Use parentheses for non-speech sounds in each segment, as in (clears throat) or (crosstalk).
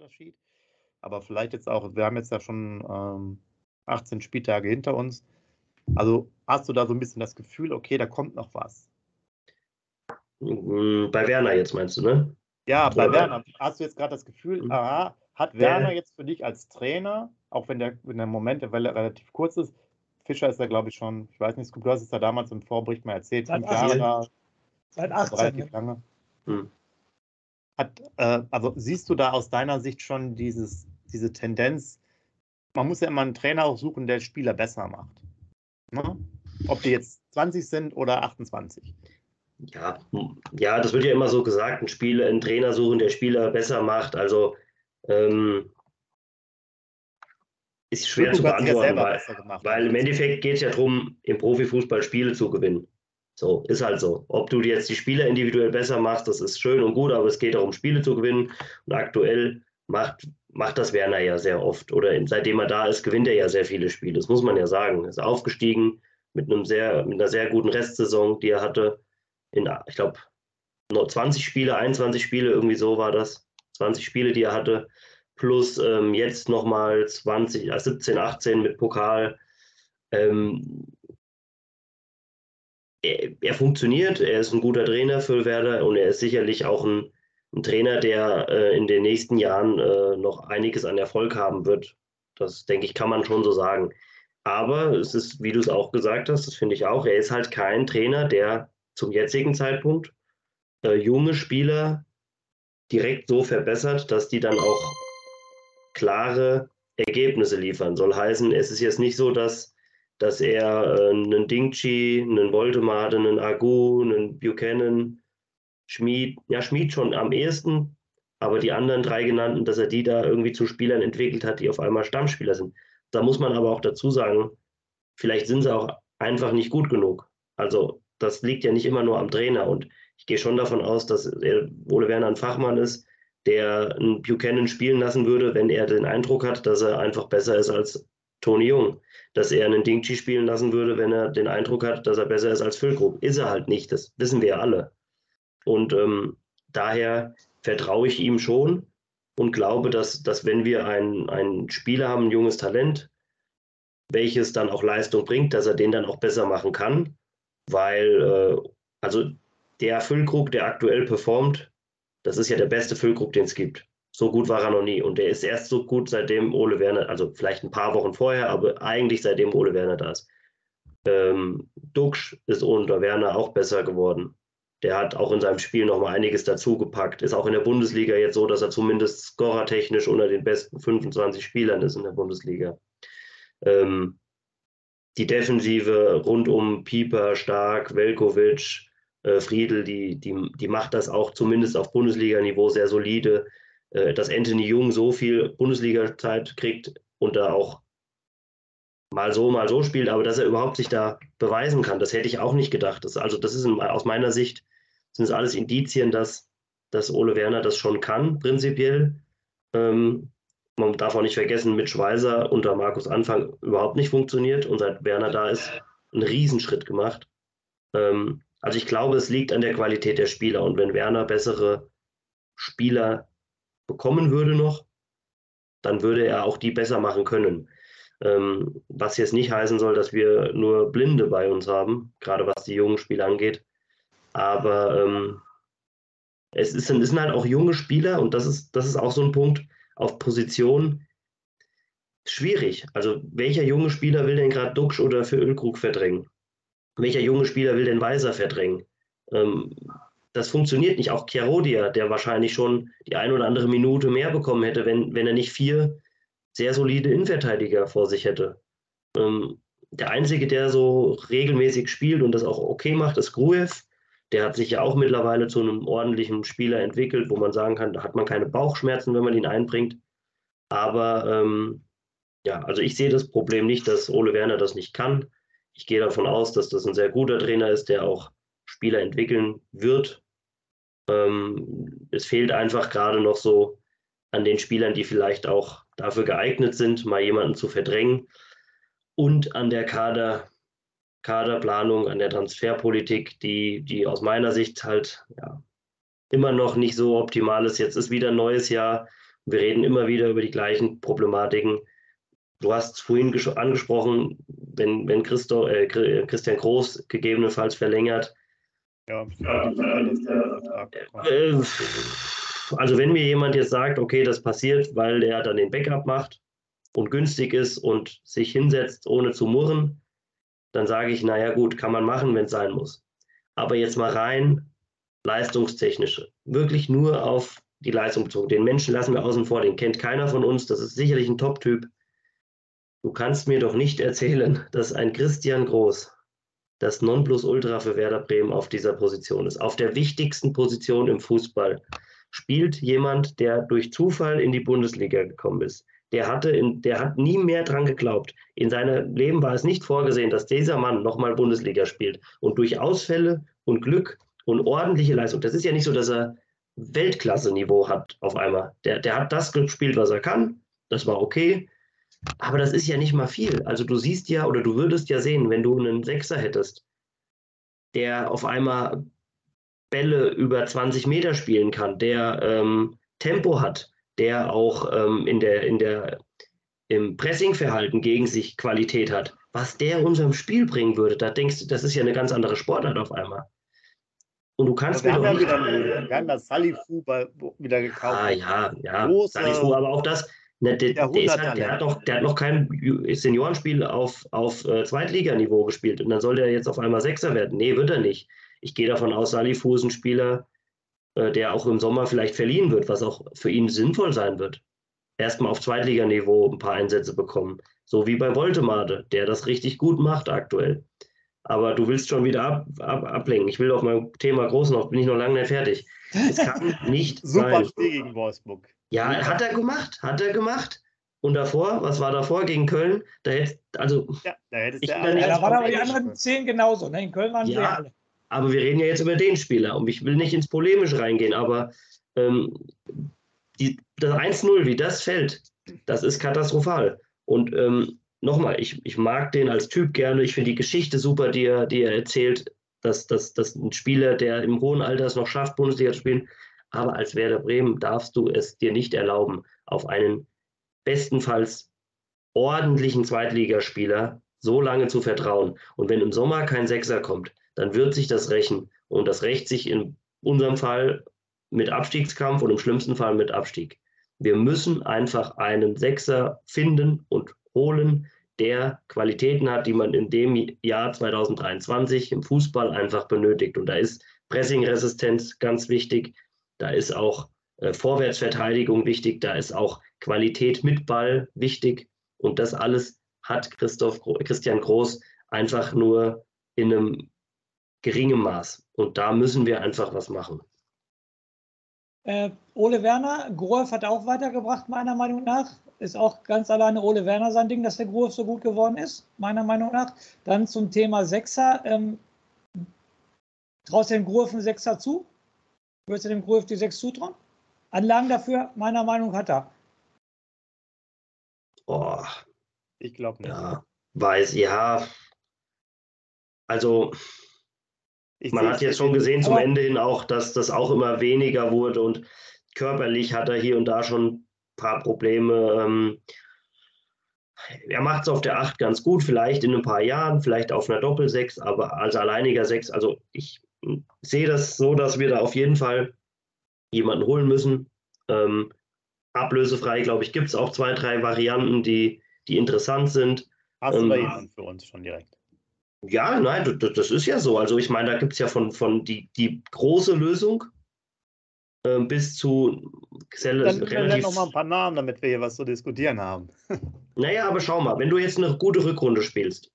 Unterschied. Aber vielleicht jetzt auch, wir haben jetzt ja schon ähm, 18 Spieltage hinter uns. Also hast du da so ein bisschen das Gefühl, okay, da kommt noch was? Mm, Bei Werner jetzt meinst du, ne? Ja, bei Oder- Werner. Hast du jetzt gerade das Gefühl, Mhm. aha, hat Wer- Werner jetzt für dich als Trainer, auch wenn der, wenn der Moment der Welle relativ kurz ist, Fischer ist ja, glaube ich, schon, ich weiß nicht, du hast es ja damals im Vorbericht mal erzählt, Seit fünf Jahre 18. da, Seit 18. relativ Ja. lange. Hm. Hat, äh, also siehst du da aus deiner Sicht schon dieses, diese Tendenz, man muss ja immer einen Trainer auch suchen, der Spieler besser macht. Ne? Ob die jetzt 20 sind oder 28. Ja, ja, das wird ja immer so gesagt, ein Spieler, ein Trainer suchen, der Spieler besser macht. Also ähm, ist schwer zu beantworten, weil, weil im Endeffekt geht es ja darum, im Profifußball Spiele zu gewinnen. So, ist halt so. Ob du jetzt die Spieler individuell besser machst, das ist schön und gut, aber es geht darum, Spiele zu gewinnen. Und aktuell macht, macht das Werner ja sehr oft. Oder seitdem er da ist, gewinnt er ja sehr viele Spiele. Das muss man ja sagen. Er ist aufgestiegen mit, einem sehr, mit einer sehr guten Restsaison, die er hatte. In, ich glaube, 20 Spiele, 21 Spiele, irgendwie so war das. 20 Spiele, die er hatte. Plus ähm, jetzt nochmal 20, äh, 17, 18 mit Pokal. Ähm, er, er funktioniert, er ist ein guter Trainer für Werder und er ist sicherlich auch ein, ein Trainer, der äh, in den nächsten Jahren äh, noch einiges an Erfolg haben wird. Das denke ich, kann man schon so sagen. Aber es ist, wie du es auch gesagt hast, das finde ich auch, er ist halt kein Trainer, der zum jetzigen Zeitpunkt äh, junge Spieler direkt so verbessert, dass die dann auch klare Ergebnisse liefern. Soll heißen, es ist jetzt nicht so, dass, dass er äh, einen Dingchi, einen Voldemade, einen Agu, einen Buchanan, Schmied, ja, Schmied schon am ehesten, aber die anderen drei genannten, dass er die da irgendwie zu Spielern entwickelt hat, die auf einmal Stammspieler sind. Da muss man aber auch dazu sagen, vielleicht sind sie auch einfach nicht gut genug. Also das liegt ja nicht immer nur am Trainer und ich gehe schon davon aus, dass er, Ole Werner ein Fachmann ist, der einen Buchanan spielen lassen würde, wenn er den Eindruck hat, dass er einfach besser ist als Toni Jung. Dass er einen Dingchi spielen lassen würde, wenn er den Eindruck hat, dass er besser ist als Füllkrug. Ist er halt nicht, das wissen wir ja alle. Und ähm, daher vertraue ich ihm schon und glaube, dass, dass wenn wir einen, einen Spieler haben, ein junges Talent, welches dann auch Leistung bringt, dass er den dann auch besser machen kann. Weil, äh, also der Füllkrug, der aktuell performt, das ist ja der beste Füllkrug, den es gibt. So gut war er noch nie. Und der ist erst so gut, seitdem Ole Werner, also vielleicht ein paar Wochen vorher, aber eigentlich seitdem Ole Werner da ist. Ähm, Duxch ist unter Werner auch besser geworden. Der hat auch in seinem Spiel noch mal einiges dazugepackt. Ist auch in der Bundesliga jetzt so, dass er zumindest scorertechnisch unter den besten 25 Spielern ist in der Bundesliga. Ähm, die Defensive rund um Pieper, Stark, Velkovic, äh, Friedel, die, die, die macht das auch zumindest auf Bundesliga-Niveau sehr solide. Äh, dass Anthony Jung so viel Bundesliga-Zeit kriegt und da auch mal so, mal so spielt, aber dass er überhaupt sich da beweisen kann, das hätte ich auch nicht gedacht. Das, also das ist aus meiner Sicht, sind es alles Indizien, dass, dass Ole Werner das schon kann, prinzipiell. Ähm, man darf auch nicht vergessen, mit Schweizer unter Markus Anfang überhaupt nicht funktioniert und seit Werner da ist, einen Riesenschritt gemacht. Ähm, also ich glaube, es liegt an der Qualität der Spieler und wenn Werner bessere Spieler bekommen würde noch, dann würde er auch die besser machen können. Ähm, was jetzt nicht heißen soll, dass wir nur Blinde bei uns haben, gerade was die jungen Spieler angeht. Aber ähm, es, ist, es sind halt auch junge Spieler und das ist, das ist auch so ein Punkt auf Position schwierig. Also welcher junge Spieler will denn gerade Duxch oder für Ölkrug verdrängen? Welcher junge Spieler will denn Weiser verdrängen? Ähm, das funktioniert nicht. Auch Chiarodia, der wahrscheinlich schon die ein oder andere Minute mehr bekommen hätte, wenn, wenn er nicht vier sehr solide Innenverteidiger vor sich hätte. Ähm, der Einzige, der so regelmäßig spielt und das auch okay macht, ist Gruev. Der hat sich ja auch mittlerweile zu einem ordentlichen Spieler entwickelt, wo man sagen kann, da hat man keine Bauchschmerzen, wenn man ihn einbringt. Aber ähm, ja, also ich sehe das Problem nicht, dass Ole Werner das nicht kann. Ich gehe davon aus, dass das ein sehr guter Trainer ist, der auch Spieler entwickeln wird. Ähm, es fehlt einfach gerade noch so an den Spielern, die vielleicht auch dafür geeignet sind, mal jemanden zu verdrängen und an der Kader, Kaderplanung, an der Transferpolitik, die, die aus meiner Sicht halt ja, immer noch nicht so optimal ist. Jetzt ist wieder ein neues Jahr. Wir reden immer wieder über die gleichen Problematiken. Du hast es vorhin angesprochen, wenn, wenn Christo, äh, Christian Groß gegebenenfalls verlängert. Ja, äh, also wenn mir jemand jetzt sagt, okay, das passiert, weil der dann den Backup macht und günstig ist und sich hinsetzt, ohne zu murren, dann sage ich, naja gut, kann man machen, wenn es sein muss. Aber jetzt mal rein leistungstechnische, wirklich nur auf die Leistung bezogen. Den Menschen lassen wir außen vor, den kennt keiner von uns, das ist sicherlich ein Top-Typ. Du kannst mir doch nicht erzählen, (laughs) dass ein Christian Groß das Nonplusultra für Werder Bremen auf dieser Position ist. Auf der wichtigsten Position im Fußball spielt jemand, der durch Zufall in die Bundesliga gekommen ist. Der, hatte in, der hat nie mehr dran geglaubt. In seinem Leben war es nicht vorgesehen, dass dieser Mann nochmal Bundesliga spielt. Und durch Ausfälle und Glück und ordentliche Leistung, das ist ja nicht so, dass er Weltklasse-Niveau hat auf einmal. Der, der hat das gespielt, was er kann. Das war okay. Aber das ist ja nicht mal viel. Also du siehst ja oder du würdest ja sehen, wenn du einen Sechser hättest, der auf einmal Bälle über 20 Meter spielen kann, der ähm, Tempo hat, der auch ähm, in der, in der, im Pressingverhalten gegen sich Qualität hat, was der unserem Spiel bringen würde, da denkst du, das ist ja eine ganz andere Sportart auf einmal. Und du kannst wir, haben ja wieder, wir haben das Salifu wieder gekauft. Ah, ja, ja. Salifu, aber auch das, Ne, der, der, halt, der, hat noch, der hat noch kein Seniorenspiel auf, auf äh, Zweitliganiveau gespielt und dann soll der jetzt auf einmal Sechser werden. Nee, wird er nicht. Ich gehe davon aus, Salifu ist ein Spieler, äh, der auch im Sommer vielleicht verliehen wird, was auch für ihn sinnvoll sein wird. Erstmal auf Zweitliganiveau ein paar Einsätze bekommen. So wie bei Voltemade, der das richtig gut macht aktuell. Aber du willst schon wieder ab, ab, ablenken. Ich will auf mein Thema groß noch, bin ich noch lange nicht fertig. Es kann (laughs) nicht Super sein. Spiel gegen Wolfsburg. Ja, hat er gemacht, hat er gemacht. Und davor, was war davor gegen Köln? Da hätte, also, ja, da hättest ich, ja, ja, da waren aber die anderen zehn genauso. Ne? In Köln waren ja, alle. Aber wir reden ja jetzt über den Spieler und ich will nicht ins Polemische reingehen, aber ähm, die, das 1-0, wie das fällt, das ist katastrophal. Und ähm, nochmal, ich, ich mag den als Typ gerne. Ich finde die Geschichte super, die er, die er erzählt, dass, dass, dass ein Spieler, der im hohen Alter es noch schafft, Bundesliga zu spielen, aber als Werder Bremen darfst du es dir nicht erlauben, auf einen bestenfalls ordentlichen Zweitligaspieler so lange zu vertrauen. Und wenn im Sommer kein Sechser kommt, dann wird sich das rächen. Und das rächt sich in unserem Fall mit Abstiegskampf und im schlimmsten Fall mit Abstieg. Wir müssen einfach einen Sechser finden und holen, der Qualitäten hat, die man in dem Jahr 2023 im Fußball einfach benötigt. Und da ist Pressing-Resistenz ganz wichtig. Da ist auch äh, Vorwärtsverteidigung wichtig, da ist auch Qualität mit Ball wichtig. Und das alles hat Christoph, Christian Groß einfach nur in einem geringen Maß. Und da müssen wir einfach was machen. Äh, Ole Werner, Grof hat auch weitergebracht, meiner Meinung nach. Ist auch ganz alleine Ole Werner sein Ding, dass der Grof so gut geworden ist, meiner Meinung nach. Dann zum Thema Sechser. Ähm, traust du dem Grof einen Sechser zu? Würdest du dem die 6 zutrauen? Anlagen dafür, meiner Meinung nach, hat er. Oh, ich glaube nicht. Ja, weiß, ja. Also, ich man hat jetzt schon gesehen zum Ende hin auch, dass das auch immer weniger wurde und körperlich hat er hier und da schon ein paar Probleme. Ähm, er macht es auf der 8 ganz gut, vielleicht in ein paar Jahren, vielleicht auf einer Doppel-6, aber als alleiniger 6, also ich sehe das so, dass wir da auf jeden Fall jemanden holen müssen. Ähm, ablösefrei, glaube ich, gibt es auch zwei, drei Varianten, die, die interessant sind. Hast du ähm, jemanden für uns schon direkt? Ja, nein, das, das ist ja so. Also ich meine, da gibt es ja von, von die, die große Lösung äh, bis zu Dann relativ... noch mal ein paar Namen, damit wir hier was zu diskutieren haben. (laughs) naja, aber schau mal, wenn du jetzt eine gute Rückrunde spielst,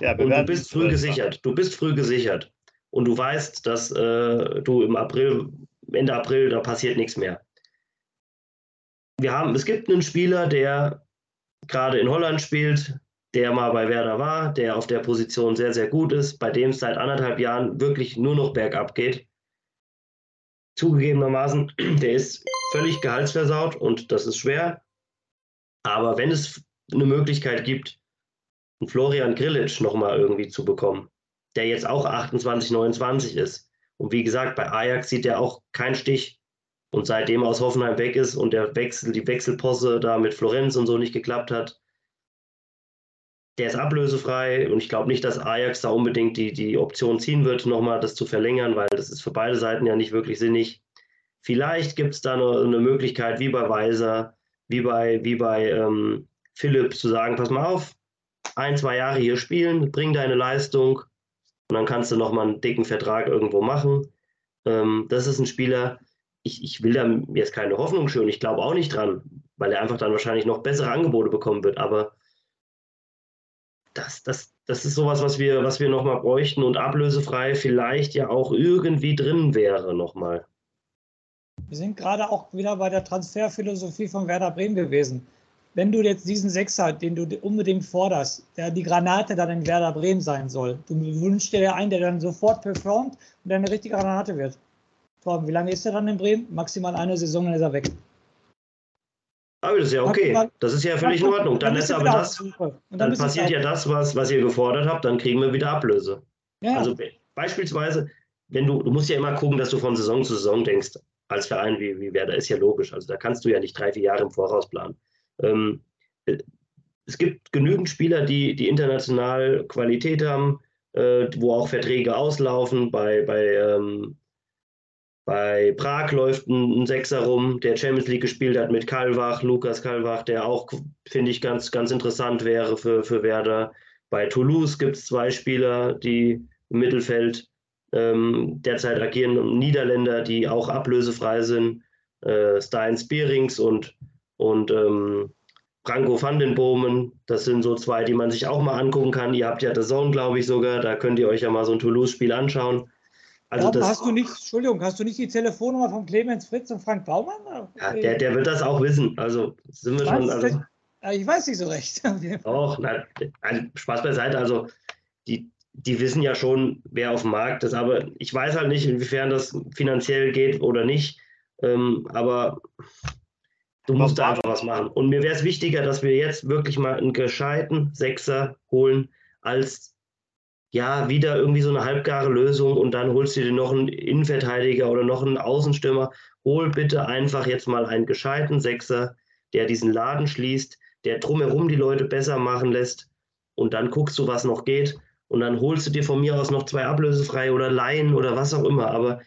Ja, und du bist früh gesichert. Du bist früh gesichert. Und du weißt, dass äh, du im April, Ende April, da passiert nichts mehr. Wir haben, es gibt einen Spieler, der gerade in Holland spielt, der mal bei Werder war, der auf der Position sehr, sehr gut ist, bei dem es seit anderthalb Jahren wirklich nur noch bergab geht. Zugegebenermaßen, (clears throat) der ist völlig gehaltsversaut und das ist schwer. Aber wenn es eine Möglichkeit gibt, einen Florian Grillitsch nochmal irgendwie zu bekommen, der jetzt auch 28, 29 ist. Und wie gesagt, bei Ajax sieht er auch keinen Stich. Und seitdem aus Hoffenheim weg ist und der Wechsel, die Wechselposse da mit Florenz und so nicht geklappt hat, der ist ablösefrei und ich glaube nicht, dass Ajax da unbedingt die, die Option ziehen wird, nochmal das zu verlängern, weil das ist für beide Seiten ja nicht wirklich sinnig. Vielleicht gibt es da eine, eine, Möglichkeit, wie bei Weiser, wie bei, wie bei ähm, Philipp, zu sagen, pass mal auf, ein, zwei Jahre hier spielen, bring deine Leistung und dann kannst du nochmal einen dicken Vertrag irgendwo machen. Ähm, das ist ein Spieler, ich, ich will da jetzt keine Hoffnung schön, ich glaube auch nicht dran, weil er einfach dann wahrscheinlich noch bessere Angebote bekommen wird, aber das, das, das ist sowas, was wir, was wir nochmal bräuchten und ablösefrei vielleicht ja auch irgendwie drin wäre nochmal. Wir sind gerade auch wieder bei der Transferphilosophie von Werder Bremen gewesen. Wenn du jetzt diesen Sechser, den du unbedingt forderst, der die Granate dann in Werder Bremen sein soll, du wünschst dir einen, der dann sofort performt und der eine richtige Granate wird. Torben, wie lange ist er dann in Bremen? Maximal eine Saison, dann ist er weg. Aber das ist ja okay. Das ist ja völlig in Ordnung. Dann, ist aber das, dann, passiert ja das, was, was ihr gefordert habt, dann kriegen wir wieder Ablöse. Ja. Also beispielsweise, wenn du, du musst ja immer gucken, dass du von Saison zu Saison denkst, als Verein wie, wie Werder, ist ja logisch. Also da kannst du ja nicht drei, vier Jahre im Voraus planen. Ähm, es gibt genügend Spieler, die, die international Qualität haben, äh, wo auch Verträge auslaufen. Bei, bei ähm, bei Prag läuft ein, ein, Sechser rum, der Champions League gespielt hat mit Kalwach, Lukas Kalwach, der auch, finde ich, ganz, ganz interessant wäre für, für Werder. Bei Toulouse gibt es zwei Spieler, die im Mittelfeld ähm, derzeit agieren, Niederländer, die auch ablösefrei sind. Äh, Stein Spearings und, und ähm, Franco van den Bomen, das sind so zwei, die man sich auch mal angucken kann. Ihr habt ja The Zone, glaube ich, sogar, da könnt ihr euch ja mal so ein Toulouse-Spiel anschauen. Also ja, hast du nicht, Entschuldigung, hast du nicht die Telefonnummer von Clemens Fritz und Frank Baumann? Ja, der, der wird das auch wissen. Also sind wir schon. Also, ich weiß nicht so recht. (laughs) Auch, na, also Spaß beiseite. Also die, die wissen ja schon, wer auf dem Markt ist, aber ich weiß halt nicht, inwiefern das finanziell geht oder nicht. Ähm, aber du musst da einfach was machen. Und mir wäre es wichtiger, dass wir jetzt wirklich mal einen gescheiten Sechser holen, als ja, wieder irgendwie so eine halbgare Lösung und dann holst du dir noch einen Innenverteidiger oder noch einen Außenstürmer. Hol bitte einfach jetzt mal einen gescheiten Sechser, der diesen Laden schließt, der drumherum die Leute besser machen lässt und dann guckst du, was noch geht und dann holst du dir von mir aus noch zwei ablösefrei oder Laien oder was auch immer. Aber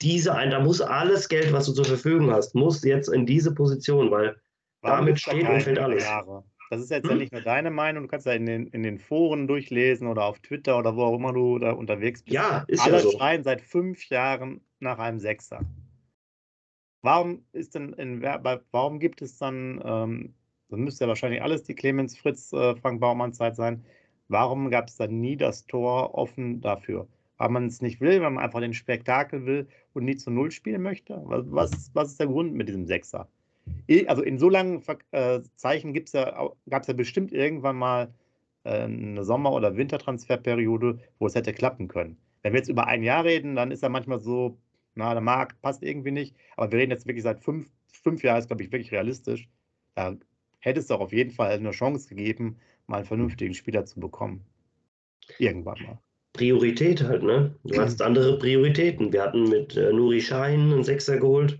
diese ein, da muss alles Geld, was du zur Verfügung hast, muss jetzt in diese Position, weil Warum damit steht und fällt alles. Jahre? Das ist jetzt hm. ja nicht nur deine Meinung, du kannst ja in den, in den Foren durchlesen oder auf Twitter oder wo auch immer du da unterwegs bist. Ja, ist Alle ja so. schreien seit fünf Jahren nach einem Sechser. Warum ist denn in, warum gibt es dann, ähm, das müsste ja wahrscheinlich alles die Clemens Fritz, äh, Frank Baumann Zeit sein, warum gab es dann nie das Tor offen dafür? Weil man es nicht will, weil man einfach den Spektakel will und nie zu Null spielen möchte? Was, was ist der Grund mit diesem Sechser? also in so langen äh, Zeichen ja, gab es ja bestimmt irgendwann mal äh, eine Sommer- oder Wintertransferperiode, wo es hätte klappen können. Wenn wir jetzt über ein Jahr reden, dann ist er manchmal so, na, der Markt passt irgendwie nicht. Aber wir reden jetzt wirklich seit fünf, fünf Jahren, ist glaube ich wirklich realistisch. Da hätte es doch auf jeden Fall eine Chance gegeben, mal einen vernünftigen Spieler zu bekommen. Irgendwann mal. Priorität halt, ne? Du hast andere Prioritäten. Wir hatten mit äh, Nuri Schein einen Sechser geholt.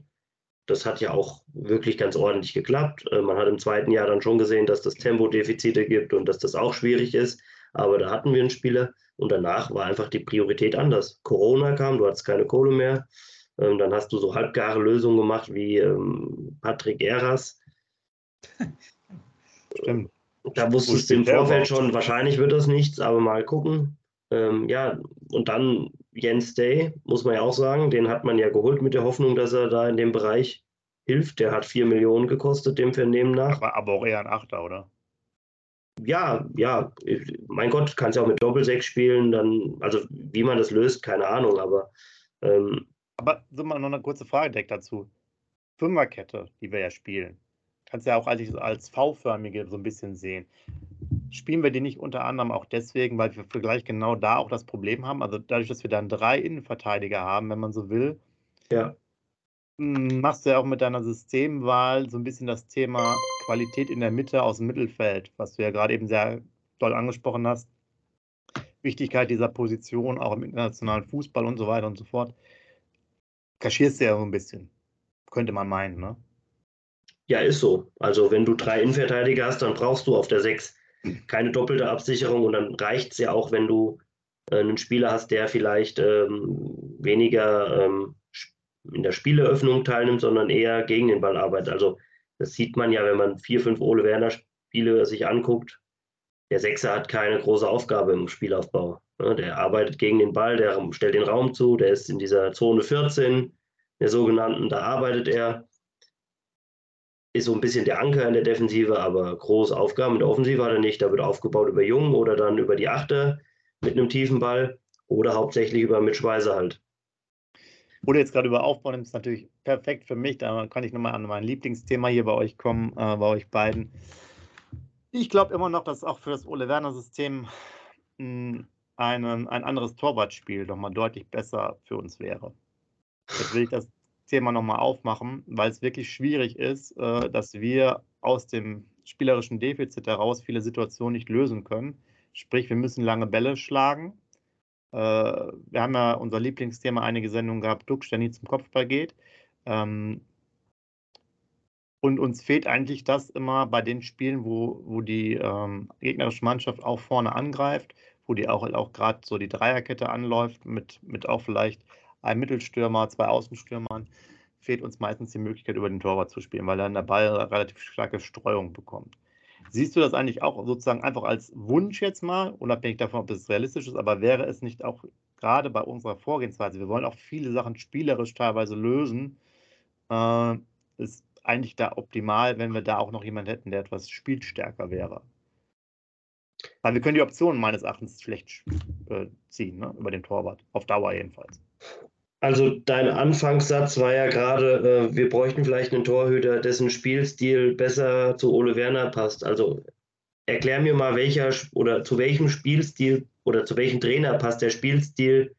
Das hat ja auch wirklich ganz ordentlich geklappt. Äh, man hat im zweiten Jahr dann schon gesehen, dass das Tempodefizite gibt und dass das auch schwierig ist. Aber da hatten wir einen Spieler und danach war einfach die Priorität anders. Corona kam, du hattest keine Kohle mehr. Ähm, dann hast du so halbgare Lösungen gemacht wie ähm, Patrick Eras. (laughs) Stimmt. Da wusstest du im Vorfeld schon, wahrscheinlich wird das nichts, aber mal gucken. Ähm, ja, und dann Jens Day, muss man ja auch sagen, den hat man ja geholt mit der Hoffnung, dass er da in dem Bereich hilft. Der hat 4 Millionen gekostet, dem Vernehmen nach. Aber, aber auch eher ein Achter, oder? ja, ja, mein Gott, kannst ja auch mit Doppelsechs spielen, dann, also wie man das löst, keine Ahnung, aber. Ähm, aber so mal noch eine kurze Frage direkt dazu. Fünferkette, die wir ja spielen, kannst du ja auch als, als V-förmige so ein bisschen sehen. Spielen wir die nicht unter anderem auch deswegen, weil wir vielleicht genau da auch das Problem haben? Also dadurch, dass wir dann drei Innenverteidiger haben, wenn man so will, ja. Hm, machst du ja auch mit deiner Systemwahl so ein bisschen das Thema Qualität in der Mitte aus dem Mittelfeld, was du ja gerade eben sehr doll angesprochen hast. Wichtigkeit dieser Position auch im internationalen Fußball und so weiter und so fort. Kaschierst du ja so ein bisschen. Könnte man meinen, ne? Ja, ist so. Also wenn du drei Innenverteidiger hast, dann brauchst du auf der Sechs keine doppelte Absicherung und dann reicht es ja auch, wenn du äh, einen Spieler hast, der vielleicht ähm, weniger ähm, in der Spieleröffnung teilnimmt, sondern eher gegen den Ball arbeitet. Also das sieht man ja, wenn man vier, fünf Ole Werner Spiele sich anguckt. Der Sechser hat keine große Aufgabe im Spielaufbau. Der arbeitet gegen den Ball, der stellt den Raum zu, der ist in dieser Zone 14, der sogenannten, da arbeitet er. Ist so ein bisschen der Anker in der Defensive, aber große Aufgaben in der Offensive hat er nicht. Da wird aufgebaut über Jung oder dann über die Achte mit einem tiefen Ball oder hauptsächlich über Mitschweißer halt. Wo jetzt gerade über Aufbau nimmst, natürlich perfekt für mich. Da kann ich nochmal an mein Lieblingsthema hier bei euch kommen, äh, bei euch beiden. Ich glaube immer noch, dass auch für das Ole Werner-System hm, ein, ein anderes Torwartspiel nochmal deutlich besser für uns wäre. Jetzt will ich das Thema nochmal aufmachen, weil es wirklich schwierig ist, äh, dass wir aus dem spielerischen Defizit heraus viele Situationen nicht lösen können. Sprich, wir müssen lange Bälle schlagen äh, wir haben ja unser Lieblingsthema einige Sendungen gehabt, Duxch, der nie zum Kopfball geht. Ähm, und uns fehlt eigentlich das immer bei den Spielen, wo, wo die ähm, gegnerische Mannschaft auch vorne angreift, wo die auch, auch gerade so die Dreierkette anläuft, mit, mit auch vielleicht einem Mittelstürmer, zwei Außenstürmern, fehlt uns meistens die Möglichkeit, über den Torwart zu spielen, weil dann der Ball relativ starke Streuung bekommt. Siehst du das eigentlich auch sozusagen einfach als Wunsch jetzt mal, unabhängig davon, ob es realistisch ist, aber wäre es nicht auch gerade bei unserer Vorgehensweise, wir wollen auch viele Sachen spielerisch teilweise lösen, äh, ist eigentlich da optimal, wenn wir da auch noch jemanden hätten, der etwas spielstärker wäre. Weil wir können die Optionen meines Erachtens schlecht äh, ziehen, ne? über den Torwart, auf Dauer jedenfalls. Also dein Anfangssatz war ja gerade, äh, wir bräuchten vielleicht einen Torhüter, dessen Spielstil besser zu Ole Werner passt. Also erklär mir mal, welcher oder zu welchem Spielstil oder zu welchem Trainer passt der Spielstil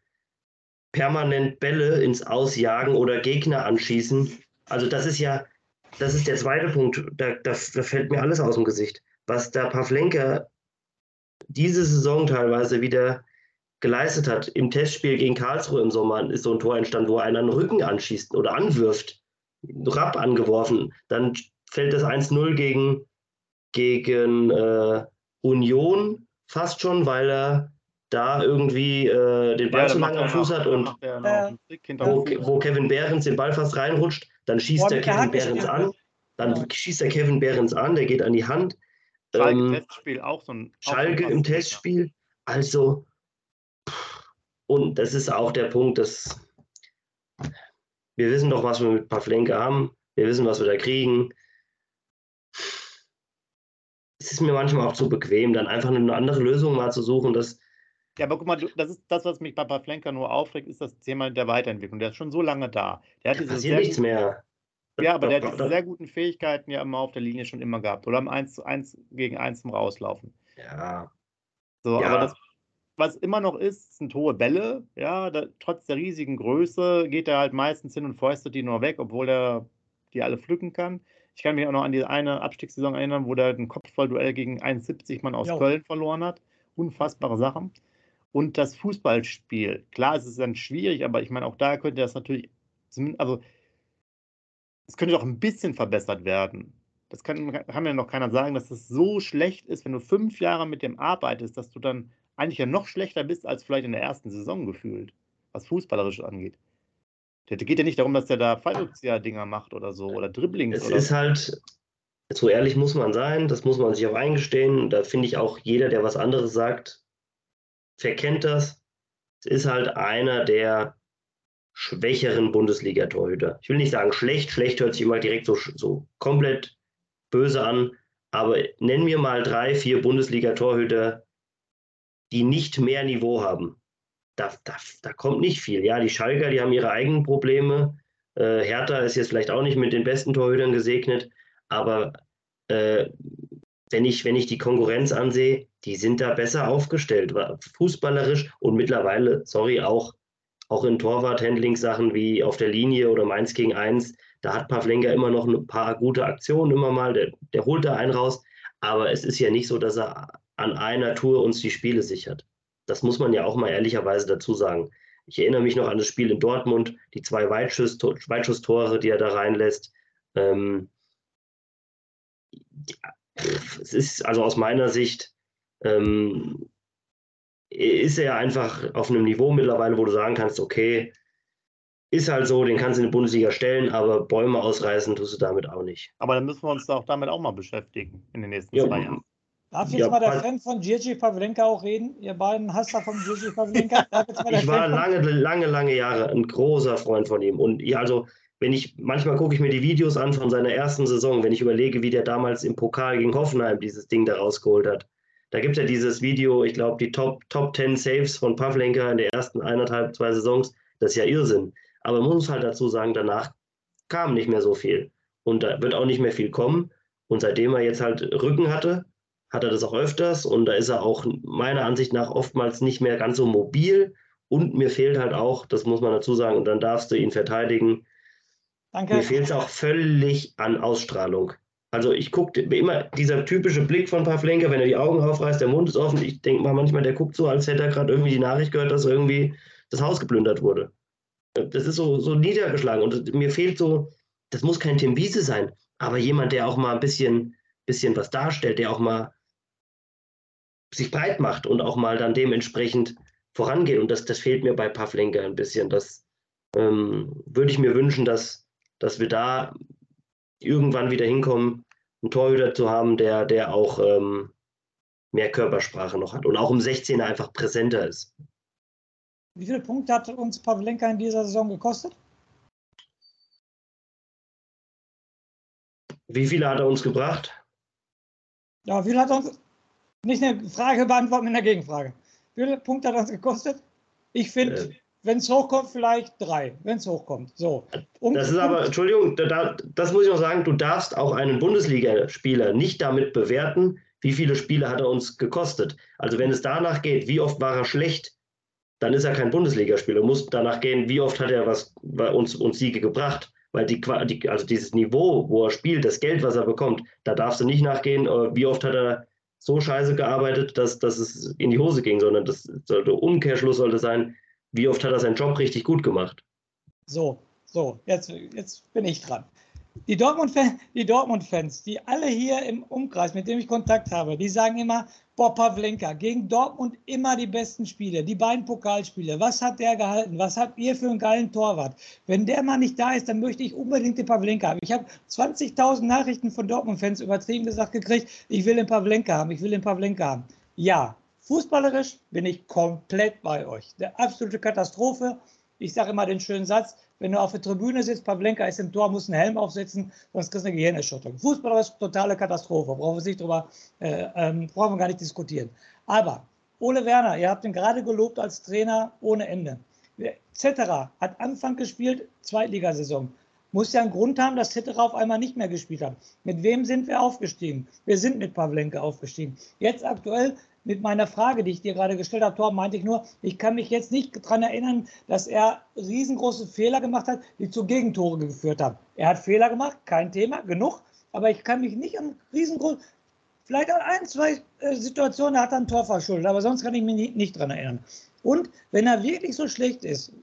permanent Bälle ins Ausjagen oder Gegner anschießen. Also das ist ja, das ist der zweite Punkt. Da, da, da fällt mir alles aus dem Gesicht. Was da Pavlenka diese Saison teilweise wieder geleistet hat. Im Testspiel gegen Karlsruhe im Sommer ist so ein Tor entstanden, wo einer einen Rücken anschießt oder anwirft. Rapp angeworfen. Dann fällt das 1-0 gegen, gegen äh, Union fast schon, weil er da irgendwie äh, den Ball ja, zu lang am Fuß hat und wo, wo, Kevin Behrens den Ball fast reinrutscht, dann schießt der Kevin Behrens an. Dann ja. schießt der Kevin Behrens an, der geht an die Hand. Schalke ähm, Testspiel auch so ein. Schalke im Testspiel. Also, und das ist auch der Punkt, dass wir wissen doch, was wir mit Pavlenka haben. Wir wissen, was wir da kriegen. Es ist mir manchmal auch zu bequem, dann einfach eine andere Lösung mal zu suchen. Dass ja, aber guck mal, das ist das, was mich bei Pavlenka nur aufregt, ist das Thema der Weiterentwicklung. Der ist schon so lange da. Der hat diese nichts mehr. Ja, aber der hat diese sehr guten Fähigkeiten ja immer auf der Linie schon immer gehabt. Oder am 1 1 gegen 1 zum Rauslaufen. Ja. So, ja. aber das was immer noch ist, sind hohe Bälle. Ja, da, trotz der riesigen Größe geht er halt meistens hin und fäustet die nur weg, obwohl er die alle pflücken kann. Ich kann mich auch noch an die eine Abstiegssaison erinnern, wo der ein Kopfballduell gegen 1,70 Mann aus jo. Köln verloren hat. Unfassbare Sachen. Und das Fußballspiel, klar, es ist dann schwierig, aber ich meine, auch da könnte das natürlich, also es könnte doch ein bisschen verbessert werden. Das kann, kann mir noch keiner sagen, dass es das so schlecht ist, wenn du fünf Jahre mit dem arbeitest, dass du dann eigentlich ja noch schlechter bist als vielleicht in der ersten Saison gefühlt, was Fußballerisch angeht. Da geht ja nicht darum, dass der da Fallrückzieher-Dinger macht oder so oder Dribblings. Es oder ist halt, so ehrlich muss man sein, das muss man sich auch eingestehen. Da finde ich auch jeder, der was anderes sagt, verkennt das. Es ist halt einer der schwächeren Bundesliga-Torhüter. Ich will nicht sagen schlecht, schlecht hört sich immer direkt so, so komplett böse an, Aber nenn mir mal drei, vier Bundesliga-Torhüter, die nicht mehr Niveau haben. Da, da, da kommt nicht viel. Ja, die Schalker, die haben ihre eigenen Probleme. Äh, Hertha ist jetzt vielleicht auch nicht mit den besten Torhütern gesegnet, aber äh, wenn, ich, wenn ich die Konkurrenz ansehe, die sind da besser aufgestellt, fußballerisch und mittlerweile, sorry, auch, auch in Torwart-Handling-Sachen wie auf der Linie oder Mainz gegen 1, da hat Pavlenka immer noch ein paar gute Aktionen, immer mal, der, der holt da einen raus, aber es ist ja nicht so, dass er an einer Tour uns die Spiele sichert. Das muss man ja auch mal ehrlicherweise dazu sagen. Ich erinnere mich noch an das Spiel in Dortmund, die zwei Weitschusstore, die er da reinlässt. Ähm, es ist also aus meiner Sicht, ähm, ist er einfach auf einem Niveau mittlerweile, wo du sagen kannst, okay, ist halt so, den kannst du in die Bundesliga stellen, aber Bäume ausreißen tust du damit auch nicht. Aber dann müssen wir uns auch damit auch mal beschäftigen in den nächsten ja, zwei Jahren. Darf jetzt ja, mal der Fan von Gigi Pavlenka auch reden? Ihr beiden Hasser von Gigi Pavlenka? (laughs) ich war lange, lange, lange Jahre ein großer Freund von ihm. Und ja, also, wenn ich, manchmal gucke ich mir die Videos an von seiner ersten Saison, wenn ich überlege, wie der damals im Pokal gegen Hoffenheim dieses Ding da rausgeholt hat. Da gibt es ja dieses Video, ich glaube, die Top, Top 10 Saves von Pavlenka in der ersten eineinhalb, zwei Saisons. Das ist ja Irrsinn. Aber man muss halt dazu sagen, danach kam nicht mehr so viel. Und da wird auch nicht mehr viel kommen. Und seitdem er jetzt halt Rücken hatte, hat er das auch öfters und da ist er auch meiner Ansicht nach oftmals nicht mehr ganz so mobil und mir fehlt halt auch, das muss man dazu sagen, und dann darfst du ihn verteidigen. Danke. Mir fehlt es auch völlig an Ausstrahlung. Also ich gucke immer, dieser typische Blick von Pavlenka, wenn er die Augen aufreißt, der Mund ist offen, ich denke mal manchmal, der guckt so, als hätte er gerade irgendwie die Nachricht gehört, dass irgendwie das Haus geplündert wurde. Das ist so, so niedergeschlagen und mir fehlt so, das muss kein Tim Wiese sein, aber jemand, der auch mal ein bisschen, bisschen was darstellt, der auch mal sich breit macht und auch mal dann dementsprechend vorangeht. Und das, das fehlt mir bei Pavlenka ein bisschen. Das ähm, würde ich mir wünschen, dass, dass wir da irgendwann wieder hinkommen, einen Torhüter zu haben, der, der auch ähm, mehr Körpersprache noch hat und auch im 16er einfach präsenter ist. Wie viele Punkte hat uns Pavlenka in dieser Saison gekostet? Wie viele hat er uns gebracht? Ja, wie viel hat er uns, nicht eine Frage beantworten mit einer Gegenfrage. Wie viele Punkte hat das gekostet? Ich finde, äh. wenn es hochkommt, vielleicht drei, wenn es hochkommt. So. Um, das ist aber, Entschuldigung, da, das muss ich noch sagen, du darfst auch einen Bundesligaspieler nicht damit bewerten, wie viele Spiele hat er uns gekostet. Also wenn es danach geht, wie oft war er schlecht, dann ist er kein Bundesligaspieler. Muss danach gehen, wie oft hat er was bei uns, uns Siege gebracht. Weil die, die, also dieses Niveau, wo er spielt, das Geld, was er bekommt, da darfst du nicht nachgehen, äh, wie oft hat er so scheiße gearbeitet, dass, dass es in die Hose ging, sondern das sollte Umkehrschluss sollte sein, wie oft hat er seinen Job richtig gut gemacht. So, so, jetzt, jetzt bin ich dran. Die Dortmund-Fans, die, Dortmund die alle hier im Umkreis, mit dem ich Kontakt habe, die sagen immer, boah, Pavlenka, gegen Dortmund immer die besten Spiele, die beiden Pokalspiele. Was hat der gehalten? Was habt ihr für einen geilen Torwart? Wenn der mal nicht da ist, dann möchte ich unbedingt den Pavlenka haben. Ich habe 20.000 Nachrichten von Dortmund-Fans übertrieben gesagt gekriegt, ich will den Pavlenka haben, ich will den Pavlenka haben. Ja, fußballerisch bin ich komplett bei euch. Der absolute Katastrophe. Ich sage immer den schönen Satz, wenn du auf der Tribüne sitzt, Pavlenka ist im Tor, muss einen Helm aufsetzen, sonst kriegst du eine Gehirnerschütterung. Fußball ist totale Katastrophe, brauchen wir, nicht drüber, äh, ähm, brauchen wir gar nicht diskutieren. Aber Ole Werner, ihr habt ihn gerade gelobt als Trainer ohne Ende. Cetera hat Anfang gespielt, Zweitligasaison. Muss ja einen Grund haben, dass Cetera auf einmal nicht mehr gespielt hat. Mit wem sind wir aufgestiegen? Wir sind mit Pavlenka aufgestiegen. Jetzt aktuell mit meiner Frage, die ich dir gerade gestellt habe, Torben, meinte ich nur, ich kann mich jetzt nicht daran erinnern, dass er riesengroße Fehler gemacht hat, die zu Gegentore geführt haben. Er hat Fehler gemacht, kein Thema, genug, aber ich kann mich nicht an riesengroße, vielleicht an ein, zwei äh, Situationen hat er ein Tor verschuldet, aber sonst kann ich mich nicht, daran erinnern. Und wenn er wirklich so schlecht ist,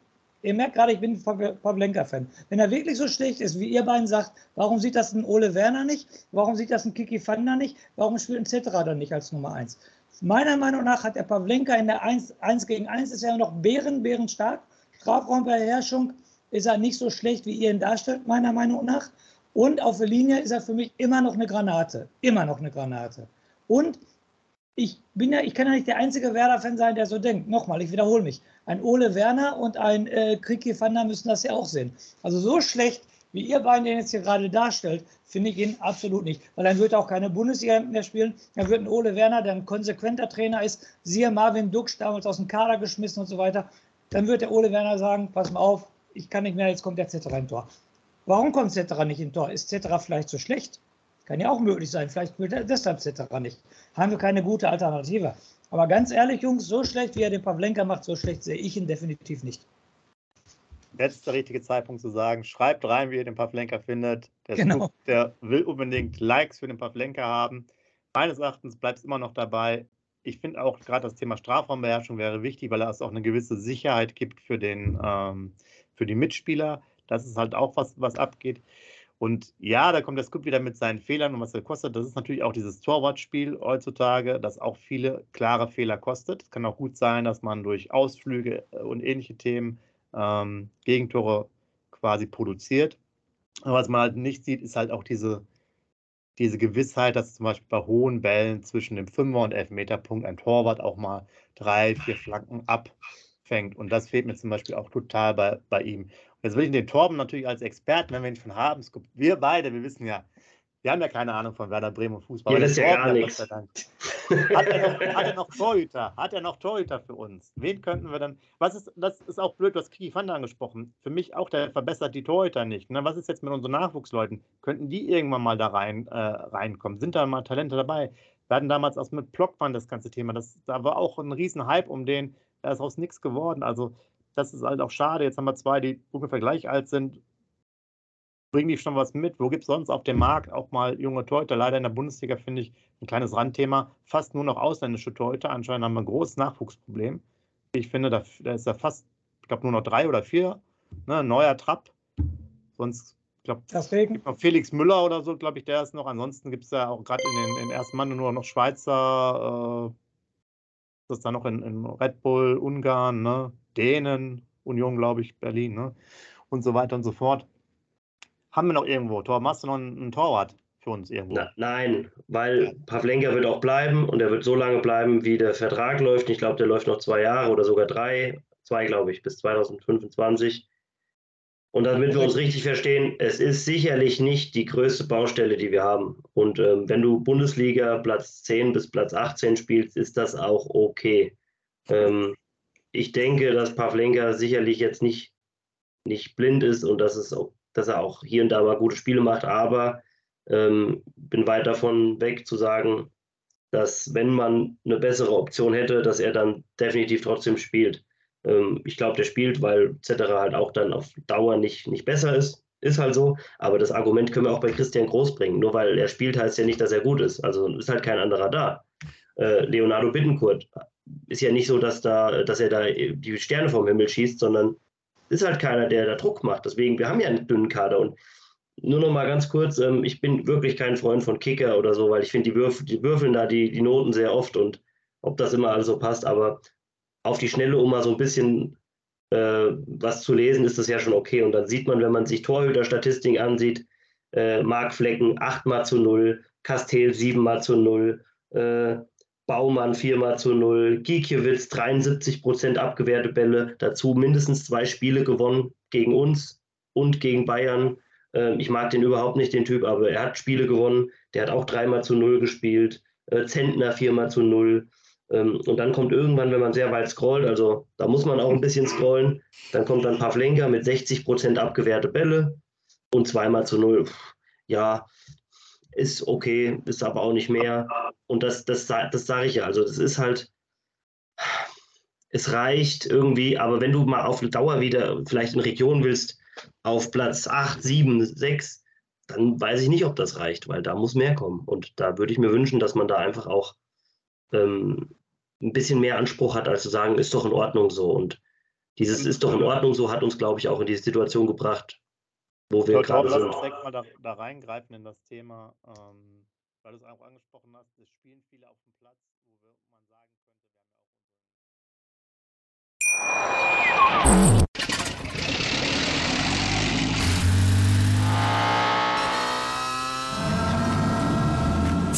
ihr merkt gerade, ich bin Pavlenka-Fan, wenn er wirklich so schlecht ist, wie ihr beiden sagt, warum sieht das ein Ole Werner nicht? Warum sieht das ein Kiki Fanda nicht? Warum spielt ein Cetera dann nicht als Nummer 1? Meiner Meinung nach hat der Pavlenka in der 1, 1 gegen 1 ist er noch bären, bären stark. Strafraumbeherrschung ist er nicht so schlecht, wie ihr ihn darstellt, meiner Meinung nach. Und auf der Linie ist er für mich immer noch eine Granate. Immer noch eine Granate. Und ich bin ja, ich kann ja nicht der einzige Werder-Fan sein, der so denkt. Nochmal, ich wiederhole mich. Ein Ole Werner und ein äh, Kriki Fanda müssen das ja auch sehen. Also so schlecht wie ihr beiden den jetzt hier gerade darstellt, finde ich ihn absolut nicht. Weil dann wird er auch keine Bundesliga mehr spielen. Dann wird ein Ole Werner, der ein konsequenter Trainer ist, siehe Marvin Duksch, damals aus dem Kader geschmissen und so weiter. Dann wird der Ole Werner sagen, pass mal auf, ich kann nicht mehr, jetzt kommt der Zetterer im Tor. Warum kommt Zetterer nicht im Tor? Ist Zetterer vielleicht so schlecht? Kann ja auch möglich sein. Vielleicht will er deshalb Zetterer nicht. Haben wir keine gute Alternative. Aber ganz ehrlich, Jungs, so schlecht, wie er den Pavlenka macht, so schlecht sehe ich ihn definitiv nicht. Jetzt ist der richtige Zeitpunkt zu sagen, schreibt rein, wie ihr den Pavlenka findet. Der, Genau. Scoop, der will unbedingt Likes für den Pavlenka haben. Meines Erachtens bleibt es immer noch dabei. Ich finde auch gerade das Thema Strafraumbeherrschung wäre wichtig, weil es auch eine gewisse Sicherheit gibt für, den, ähm, für die Mitspieler. Das ist halt auch was, was abgeht. Und ja, da kommt der Scoop wieder mit seinen Fehlern und was er kostet. Das ist natürlich auch dieses Torwartspiel heutzutage, das auch viele klare Fehler kostet. Es kann auch gut sein, dass man durch Ausflüge äh, und ähnliche Themen ähm, Gegentore quasi produziert. Aber was man halt nicht sieht, ist halt auch diese, diese Gewissheit, dass zum Beispiel bei hohen Bällen zwischen dem Fünfer- und Elfmeterpunkt ein Torwart auch mal drei, vier Flanken abfängt. Und das fehlt mir zum Beispiel auch total bei, bei ihm. Jetzt will ich den Torben natürlich als Experten, wenn wir ihn schon haben, wir beide, wir wissen ja, wir haben ja keine Ahnung von Werder Bremen und Fußball. Ja, das ist ja gar nichts. Hat er, noch, hat er noch Torhüter? Hat er noch Torhüter für uns? Wen könnten wir dann? Was ist, das ist auch blöd, hast Kiki Fanda angesprochen. Für mich auch, der verbessert die Torhüter nicht. Ne? Was ist jetzt mit unseren Nachwuchsleuten? Könnten die irgendwann mal da rein, äh, reinkommen? Sind da mal Talente dabei? Wir hatten damals auch mit Blockmann das ganze Thema. Das, da war auch ein riesen Hype um den. Da ist aus nichts geworden. Also, das ist halt auch schade. Jetzt haben wir zwei, die ungefähr gleich alt sind. Bringen die schon was mit? Wo gibt es sonst auf dem Markt auch mal junge Torhüter? Leider in der Bundesliga finde ich ein kleines Randthema. Fast nur noch ausländische Torhüter. Anscheinend haben wir ein großes Nachwuchsproblem. Ich finde, da, da ist ja fast, ich glaube, nur noch drei oder vier. Ne? Neuer Trapp. Sonst, ich glaube, noch Felix Müller oder so, glaube ich, der ist noch. Ansonsten gibt es ja auch gerade in den, in den ersten Mann nur noch Schweizer. Äh, das ist dann noch in, in Red Bull, Ungarn, ne? Dänen, Union, glaube ich, Berlin, ne? Und so weiter und so fort. Haben wir noch irgendwo? Tor, machst du noch einen, einen Torwart für uns irgendwo? Na, nein, weil Pavlenka wird auch bleiben und er wird so lange bleiben, wie der Vertrag läuft. Ich glaube, der läuft noch zwei Jahre oder sogar drei, zwei glaube ich, bis 2025. Und damit wir uns richtig verstehen, es ist sicherlich nicht die größte Baustelle, die wir haben. Und ähm, wenn du Bundesliga Platz 10 bis Platz 18 spielst, ist das auch okay. Ähm, ich denke, dass Pavlenka sicherlich jetzt nicht, nicht blind ist und dass, es auch, dass er auch hier und da mal gute Spiele macht, aber ähm, bin weit davon weg zu sagen, dass wenn man eine bessere Option hätte, dass er dann definitiv trotzdem spielt. Ähm, ich glaube, der spielt, weil Zetterer halt auch dann auf Dauer nicht, nicht besser ist. Ist halt so. Aber das Argument können wir auch bei Christian Groß bringen. Nur weil er spielt, heißt ja nicht, dass er gut ist. Also ist halt kein anderer da. Äh, Leonardo Bittencourt ist ja nicht so, dass, da, dass er da die Sterne vom Himmel schießt, sondern ist halt keiner, der da Druck macht. Deswegen, wir haben ja einen dünnen Kader und nur noch mal ganz kurz, ähm, ich bin wirklich kein Freund von Kicker oder so, weil ich finde, die, Würf die würfeln da die, die Noten sehr oft und ob das immer also passt, aber auf die Schnelle, um mal so ein bisschen äh, was zu lesen, ist das ja schon okay. Und dann sieht man, wenn man sich Torhüter-Statistiken ansieht, äh, Mark Flecken 8 mal zu 0, Kastel 7 mal zu 0, äh, Baumann 4 mal zu 0, Gikiewicz 73 Prozent abgewehrte Bälle, dazu mindestens zwei Spiele gewonnen gegen uns und gegen Bayern. Äh, ich mag den überhaupt nicht, den Typ, aber er hat Spiele gewonnen. Der hat auch dreimal zu 0 gespielt, äh, Zentner 4 mal zu 0. Ähm, und dann kommt irgendwann, wenn man sehr weit scrollt, also da muss man auch ein bisschen scrollen, dann kommt dann Pavlenka mit 60 Prozent abgewehrte Bälle und zweimal zu 0. Ja, ist okay, ist aber auch nicht mehr. Und das, das, das sage ich ja. Also, das ist halt, es reicht irgendwie, aber wenn du mal auf Dauer wieder vielleicht in Region willst, auf Platz 8, 7, 6, dann weiß ich nicht, ob das reicht, weil da muss mehr kommen. Und da würde ich mir wünschen, dass man da einfach auch ähm, ein bisschen mehr Anspruch hat, als zu sagen, ist doch in Ordnung so. Und dieses ist doch in Ordnung so hat uns, glaube ich, auch in diese Situation gebracht, wo wir gerade lass sind. uns direkt mal da, da reingreifen in das Thema, ähm, weil du es auch angesprochen hast, es spielen viele auf dem Platz, wo wir, man sagen könnte, wir haben ja auch